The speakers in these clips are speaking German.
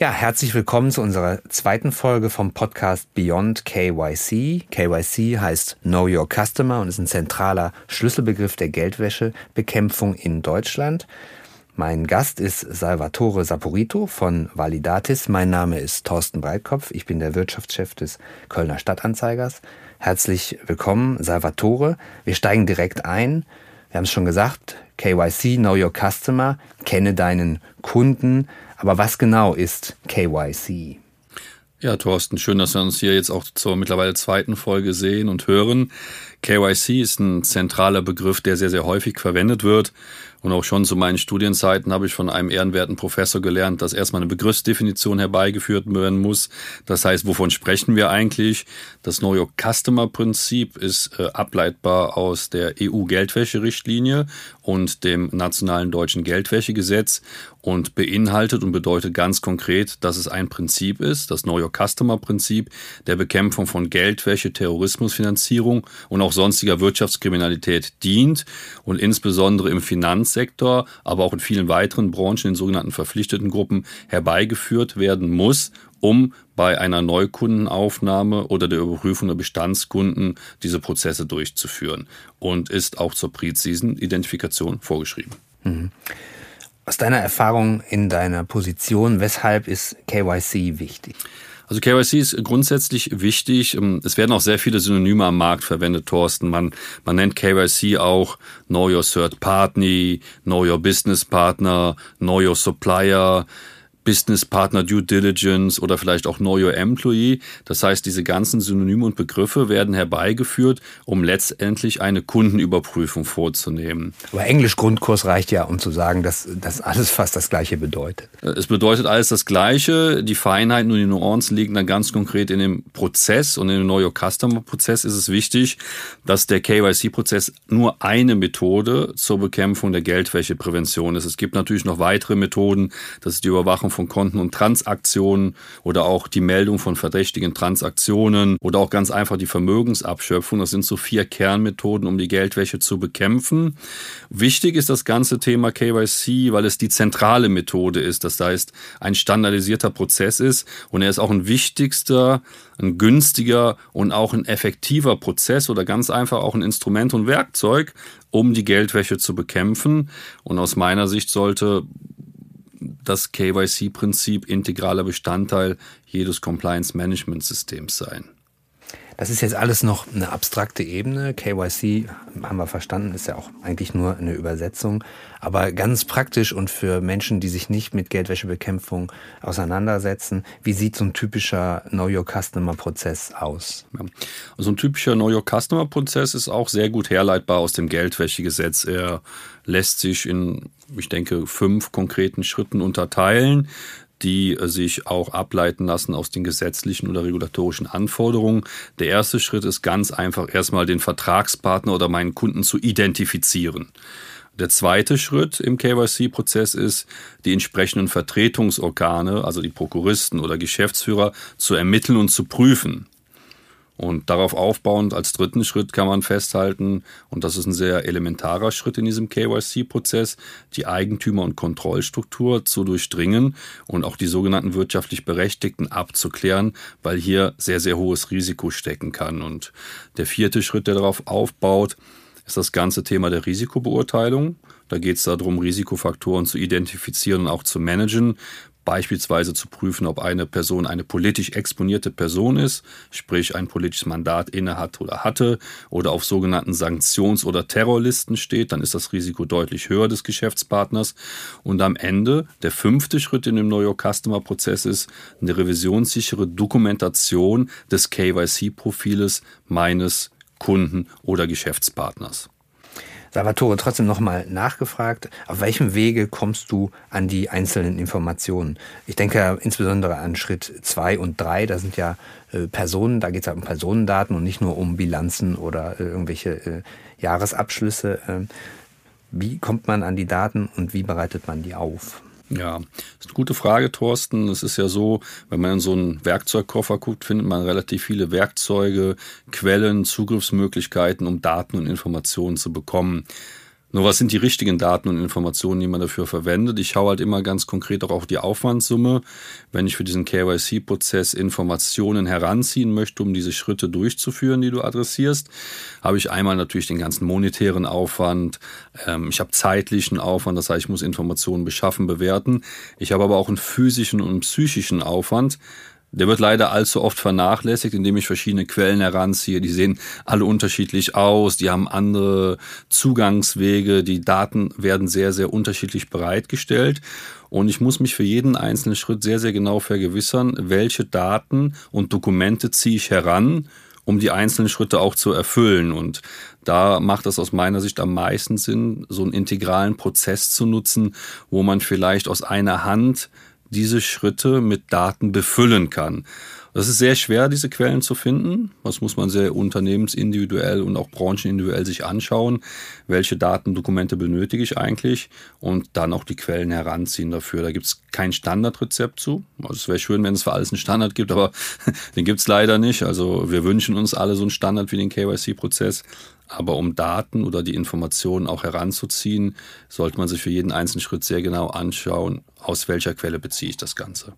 Ja, herzlich willkommen zu unserer zweiten Folge vom Podcast Beyond KYC. KYC heißt Know Your Customer und ist ein zentraler Schlüsselbegriff der Geldwäschebekämpfung in Deutschland. Mein Gast ist Salvatore Saporito von Validatis. Mein Name ist Thorsten Breitkopf. Ich bin der Wirtschaftschef des Kölner Stadtanzeigers. Herzlich willkommen, Salvatore. Wir steigen direkt ein. Wir haben es schon gesagt, KYC, Know Your Customer, kenne deinen Kunden. Aber was genau ist KYC? Ja, Thorsten, schön, dass wir uns hier jetzt auch zur mittlerweile zweiten Folge sehen und hören. KYC ist ein zentraler Begriff, der sehr, sehr häufig verwendet wird. Und auch schon zu meinen Studienzeiten habe ich von einem ehrenwerten Professor gelernt, dass erstmal eine Begriffsdefinition herbeigeführt werden muss. Das heißt, wovon sprechen wir eigentlich? Das Know Your Customer Prinzip ist äh, ableitbar aus der EU-Geldwäscherichtlinie und dem nationalen deutschen Geldwäschegesetz und beinhaltet und bedeutet ganz konkret, dass es ein Prinzip ist, das Know Your Customer Prinzip der Bekämpfung von Geldwäsche, Terrorismusfinanzierung und auch sonstiger Wirtschaftskriminalität dient und insbesondere im Finanzsektor, aber auch in vielen weiteren Branchen, in sogenannten verpflichteten Gruppen herbeigeführt werden muss, um bei einer Neukundenaufnahme oder der Überprüfung der Bestandskunden diese Prozesse durchzuführen und ist auch zur Präzisen-Identifikation vorgeschrieben. Mhm. Aus deiner Erfahrung in deiner Position, weshalb ist KYC wichtig? Also KYC ist grundsätzlich wichtig. Ähm, es werden auch sehr viele Synonyme am Markt verwendet, Thorsten. Man, man nennt KYC auch Know Your Third Party, Know Your Business Partner, Know Your Supplier. Business Partner Due Diligence oder vielleicht auch Know Your Employee. Das heißt, diese ganzen Synonyme und Begriffe werden herbeigeführt, um letztendlich eine Kundenüberprüfung vorzunehmen. Aber Englisch-Grundkurs reicht ja, um zu sagen, dass das alles fast das Gleiche bedeutet. Es bedeutet alles das Gleiche. Die Feinheiten und die Nuancen liegen dann ganz konkret in dem Prozess und in dem Know Your Customer Prozess ist es wichtig, dass der KYC-Prozess nur eine Methode zur Bekämpfung der Geldwäscheprävention ist. Es gibt natürlich noch weitere Methoden. Das ist die Überwachung von Konten und Transaktionen oder auch die Meldung von verdächtigen Transaktionen oder auch ganz einfach die Vermögensabschöpfung. Das sind so vier Kernmethoden, um die Geldwäsche zu bekämpfen. Wichtig ist das ganze Thema KYC, weil es die zentrale Methode ist. Das heißt, ein standardisierter Prozess ist und er ist auch ein wichtigster, ein günstiger und auch ein effektiver Prozess oder ganz einfach auch ein Instrument und Werkzeug, um die Geldwäsche zu bekämpfen. Und aus meiner Sicht sollte das KYC-Prinzip integraler Bestandteil jedes Compliance-Management-Systems sein. Das ist jetzt alles noch eine abstrakte Ebene. KYC, haben wir verstanden, ist ja auch eigentlich nur eine Übersetzung. Aber ganz praktisch und für Menschen, die sich nicht mit Geldwäschebekämpfung auseinandersetzen, wie sieht so ein typischer Know Your Customer Prozess aus? Ja. Also ein typischer Know Your Customer Prozess ist auch sehr gut herleitbar aus dem Geldwäschegesetz. Er lässt sich in, ich denke, fünf konkreten Schritten unterteilen die äh, sich auch ableiten lassen aus den gesetzlichen oder regulatorischen Anforderungen. Der erste Schritt ist ganz einfach erstmal den Vertragspartner oder meinen Kunden zu identifizieren. Der zweite Schritt im KYC-Prozess ist, die entsprechenden Vertretungsorgane, also die Prokuristen oder Geschäftsführer, zu ermitteln und zu prüfen. Und darauf aufbauend als dritten Schritt kann man festhalten, und das ist ein sehr elementarer Schritt in diesem KYC-Prozess, die Eigentümer- und Kontrollstruktur zu durchdringen und auch die sogenannten wirtschaftlich Berechtigten abzuklären, weil hier sehr, sehr hohes Risiko stecken kann. Und der vierte Schritt, der darauf aufbaut, ist das ganze Thema der Risikobeurteilung. Da geht es darum, Risikofaktoren zu identifizieren und auch zu managen beispielsweise zu prüfen, ob eine Person eine politisch exponierte Person ist, sprich ein politisches Mandat innehat oder hatte, oder auf sogenannten Sanktions- oder Terrorlisten steht, dann ist das Risiko deutlich höher des Geschäftspartners. Und am Ende, der fünfte Schritt in dem Know Your Customer Prozess ist eine revisionssichere Dokumentation des KYC-Profiles meines Kunden oder Geschäftspartners. Salvatore, trotzdem nochmal nachgefragt, auf welchem Wege kommst du an die einzelnen Informationen? Ich denke insbesondere an Schritt zwei und drei, da sind ja äh, Personen, da geht es ja um Personendaten und nicht nur um Bilanzen oder äh, irgendwelche äh, Jahresabschlüsse. Ähm, wie kommt man an die Daten und wie bereitet man die auf? Ja, das ist eine gute Frage, Thorsten. Es ist ja so, wenn man in so einen Werkzeugkoffer guckt, findet man relativ viele Werkzeuge, Quellen, Zugriffsmöglichkeiten, um Daten und Informationen zu bekommen. Nur was sind die richtigen Daten und Informationen, die man dafür verwendet? Ich schaue halt immer ganz konkret auch auf die Aufwandssumme. Wenn ich für diesen KYC-Prozess Informationen heranziehen möchte, um diese Schritte durchzuführen, die du adressierst, habe ich einmal natürlich den ganzen monetären Aufwand. Ähm, ich habe zeitlichen Aufwand, das heißt, ich muss Informationen beschaffen, bewerten. Ich habe aber auch einen physischen und psychischen Aufwand. Der wird leider allzu oft vernachlässigt, indem ich verschiedene Quellen heranziehe. Die sehen alle unterschiedlich aus, die haben andere Zugangswege, die Daten werden sehr, sehr unterschiedlich bereitgestellt. Und ich muss mich für jeden einzelnen Schritt sehr, sehr genau vergewissern, welche Daten und Dokumente ziehe ich heran, um die einzelnen Schritte auch zu erfüllen. Und da macht es aus meiner Sicht am meisten Sinn, so einen integralen Prozess zu nutzen, wo man vielleicht aus einer Hand diese Schritte mit Daten befüllen kann. Das ist sehr schwer, diese Quellen zu finden. Das muss man sehr unternehmensindividuell und auch branchenindividuell sich anschauen. Welche Datendokumente benötige ich eigentlich? Und dann auch die Quellen heranziehen dafür. Da gibt es kein Standardrezept zu. Also es wäre schön, wenn es für alles einen Standard gibt, aber den gibt es leider nicht. Also wir wünschen uns alle so einen Standard wie den KYC-Prozess. Aber um Daten oder die Informationen auch heranzuziehen, sollte man sich für jeden einzelnen Schritt sehr genau anschauen, aus welcher Quelle beziehe ich das Ganze.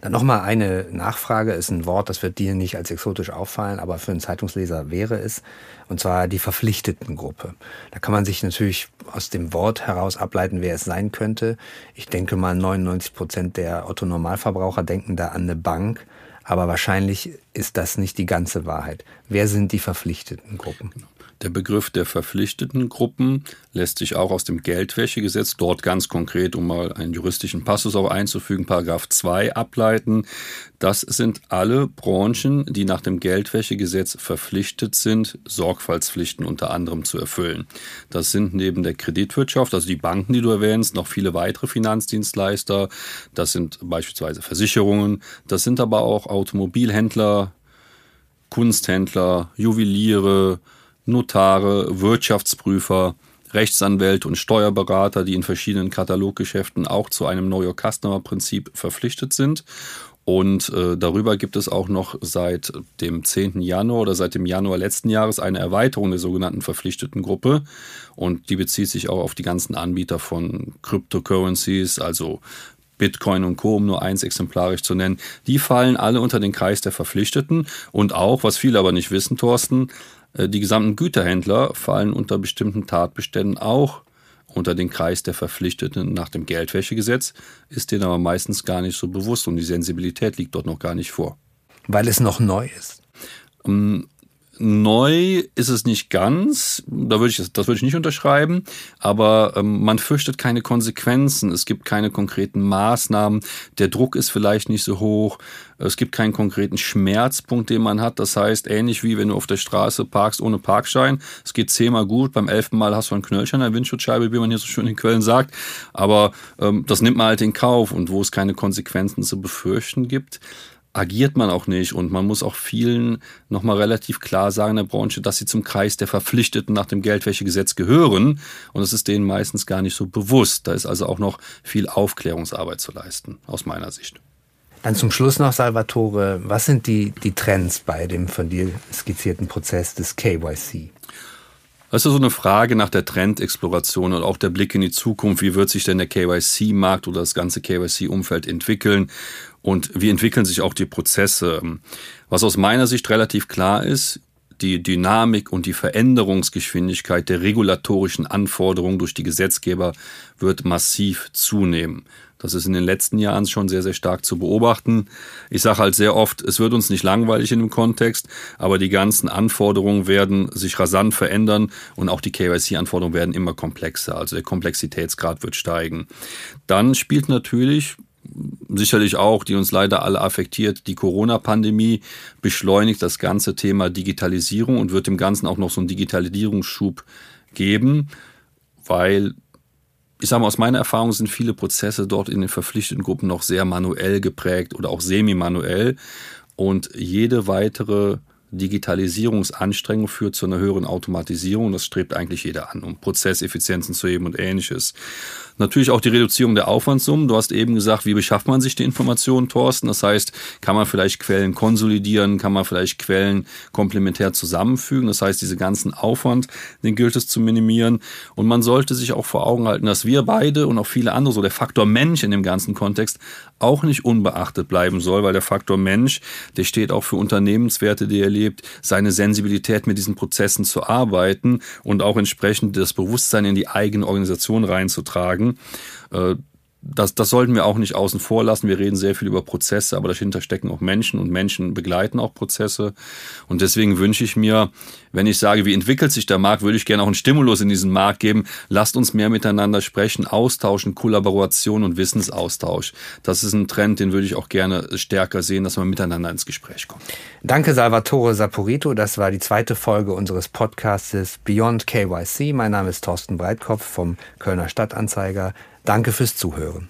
Dann nochmal eine Nachfrage, ist ein Wort, das wird dir nicht als exotisch auffallen, aber für einen Zeitungsleser wäre es, und zwar die verpflichteten Gruppe. Da kann man sich natürlich aus dem Wort heraus ableiten, wer es sein könnte. Ich denke mal, 99 Prozent der Otto-Normalverbraucher denken da an eine Bank, aber wahrscheinlich ist das nicht die ganze Wahrheit. Wer sind die verpflichteten Gruppen? Genau. Der Begriff der verpflichteten Gruppen lässt sich auch aus dem Geldwäschegesetz, dort ganz konkret, um mal einen juristischen Passus auch einzufügen, Paragraph 2 ableiten. Das sind alle Branchen, die nach dem Geldwäschegesetz verpflichtet sind, Sorgfaltspflichten unter anderem zu erfüllen. Das sind neben der Kreditwirtschaft, also die Banken, die du erwähnst, noch viele weitere Finanzdienstleister. Das sind beispielsweise Versicherungen. Das sind aber auch Automobilhändler, Kunsthändler, Juweliere, Notare, Wirtschaftsprüfer, Rechtsanwälte und Steuerberater, die in verschiedenen Kataloggeschäften auch zu einem Know Your Customer Prinzip verpflichtet sind. Und äh, darüber gibt es auch noch seit dem 10. Januar oder seit dem Januar letzten Jahres eine Erweiterung der sogenannten verpflichteten Gruppe. Und die bezieht sich auch auf die ganzen Anbieter von Cryptocurrencies, also Bitcoin und Co., um nur eins exemplarisch zu nennen. Die fallen alle unter den Kreis der Verpflichteten. Und auch, was viele aber nicht wissen, Thorsten, die gesamten Güterhändler fallen unter bestimmten Tatbeständen auch unter den Kreis der Verpflichteten nach dem Geldwäschegesetz, ist denen aber meistens gar nicht so bewusst und die Sensibilität liegt dort noch gar nicht vor. Weil es noch neu ist. Neu ist es nicht ganz, da würde ich, das würde ich nicht unterschreiben, aber ähm, man fürchtet keine Konsequenzen, es gibt keine konkreten Maßnahmen, der Druck ist vielleicht nicht so hoch, es gibt keinen konkreten Schmerzpunkt, den man hat. Das heißt, ähnlich wie wenn du auf der Straße parkst ohne Parkschein, es geht zehnmal gut, beim elften Mal hast du ein Knöllchen an der Windschutzscheibe, wie man hier so schön in Köln sagt, aber ähm, das nimmt man halt in Kauf. Und wo es keine Konsequenzen zu befürchten gibt, agiert man auch nicht und man muss auch vielen nochmal relativ klar sagen in der Branche, dass sie zum Kreis der Verpflichteten nach dem Geldwäschegesetz gehören und das ist denen meistens gar nicht so bewusst. Da ist also auch noch viel Aufklärungsarbeit zu leisten, aus meiner Sicht. Dann zum Schluss noch, Salvatore, was sind die, die Trends bei dem von dir skizzierten Prozess des KYC? Das ist so eine Frage nach der Trendexploration und auch der Blick in die Zukunft. Wie wird sich denn der KYC-Markt oder das ganze KYC-Umfeld entwickeln? Und wie entwickeln sich auch die Prozesse? Was aus meiner Sicht relativ klar ist, die Dynamik und die Veränderungsgeschwindigkeit der regulatorischen Anforderungen durch die Gesetzgeber wird massiv zunehmen. Das ist in den letzten Jahren schon sehr, sehr stark zu beobachten. Ich sage halt sehr oft, es wird uns nicht langweilig in dem Kontext, aber die ganzen Anforderungen werden sich rasant verändern und auch die KYC-Anforderungen werden immer komplexer. Also der Komplexitätsgrad wird steigen. Dann spielt natürlich sicherlich auch, die uns leider alle affektiert. Die Corona-Pandemie beschleunigt das ganze Thema Digitalisierung und wird dem Ganzen auch noch so einen Digitalisierungsschub geben, weil ich sage mal, aus meiner Erfahrung sind viele Prozesse dort in den verpflichteten Gruppen noch sehr manuell geprägt oder auch semi-manuell. Und jede weitere Digitalisierungsanstrengung führt zu einer höheren Automatisierung. Das strebt eigentlich jeder an, um Prozesseffizienzen zu heben und ähnliches. Natürlich auch die Reduzierung der Aufwandssummen. Du hast eben gesagt, wie beschafft man sich die Informationen, Thorsten? Das heißt, kann man vielleicht Quellen konsolidieren, kann man vielleicht Quellen komplementär zusammenfügen. Das heißt, diese ganzen Aufwand, den gilt es zu minimieren. Und man sollte sich auch vor Augen halten, dass wir beide und auch viele andere, so der Faktor Mensch in dem ganzen Kontext, auch nicht unbeachtet bleiben soll, weil der Faktor Mensch, der steht auch für Unternehmenswerte, die er lebt, seine Sensibilität mit diesen Prozessen zu arbeiten und auch entsprechend das Bewusstsein in die eigene Organisation reinzutragen. Äh, das, das sollten wir auch nicht außen vor lassen. Wir reden sehr viel über Prozesse, aber dahinter stecken auch Menschen und Menschen begleiten auch Prozesse. Und deswegen wünsche ich mir, wenn ich sage, wie entwickelt sich der Markt, würde ich gerne auch einen Stimulus in diesen Markt geben. Lasst uns mehr miteinander sprechen, austauschen, Kollaboration und Wissensaustausch. Das ist ein Trend, den würde ich auch gerne stärker sehen, dass man miteinander ins Gespräch kommt. Danke, Salvatore Saporito. Das war die zweite Folge unseres Podcastes Beyond KYC. Mein Name ist Thorsten Breitkopf vom Kölner Stadtanzeiger. Danke fürs Zuhören.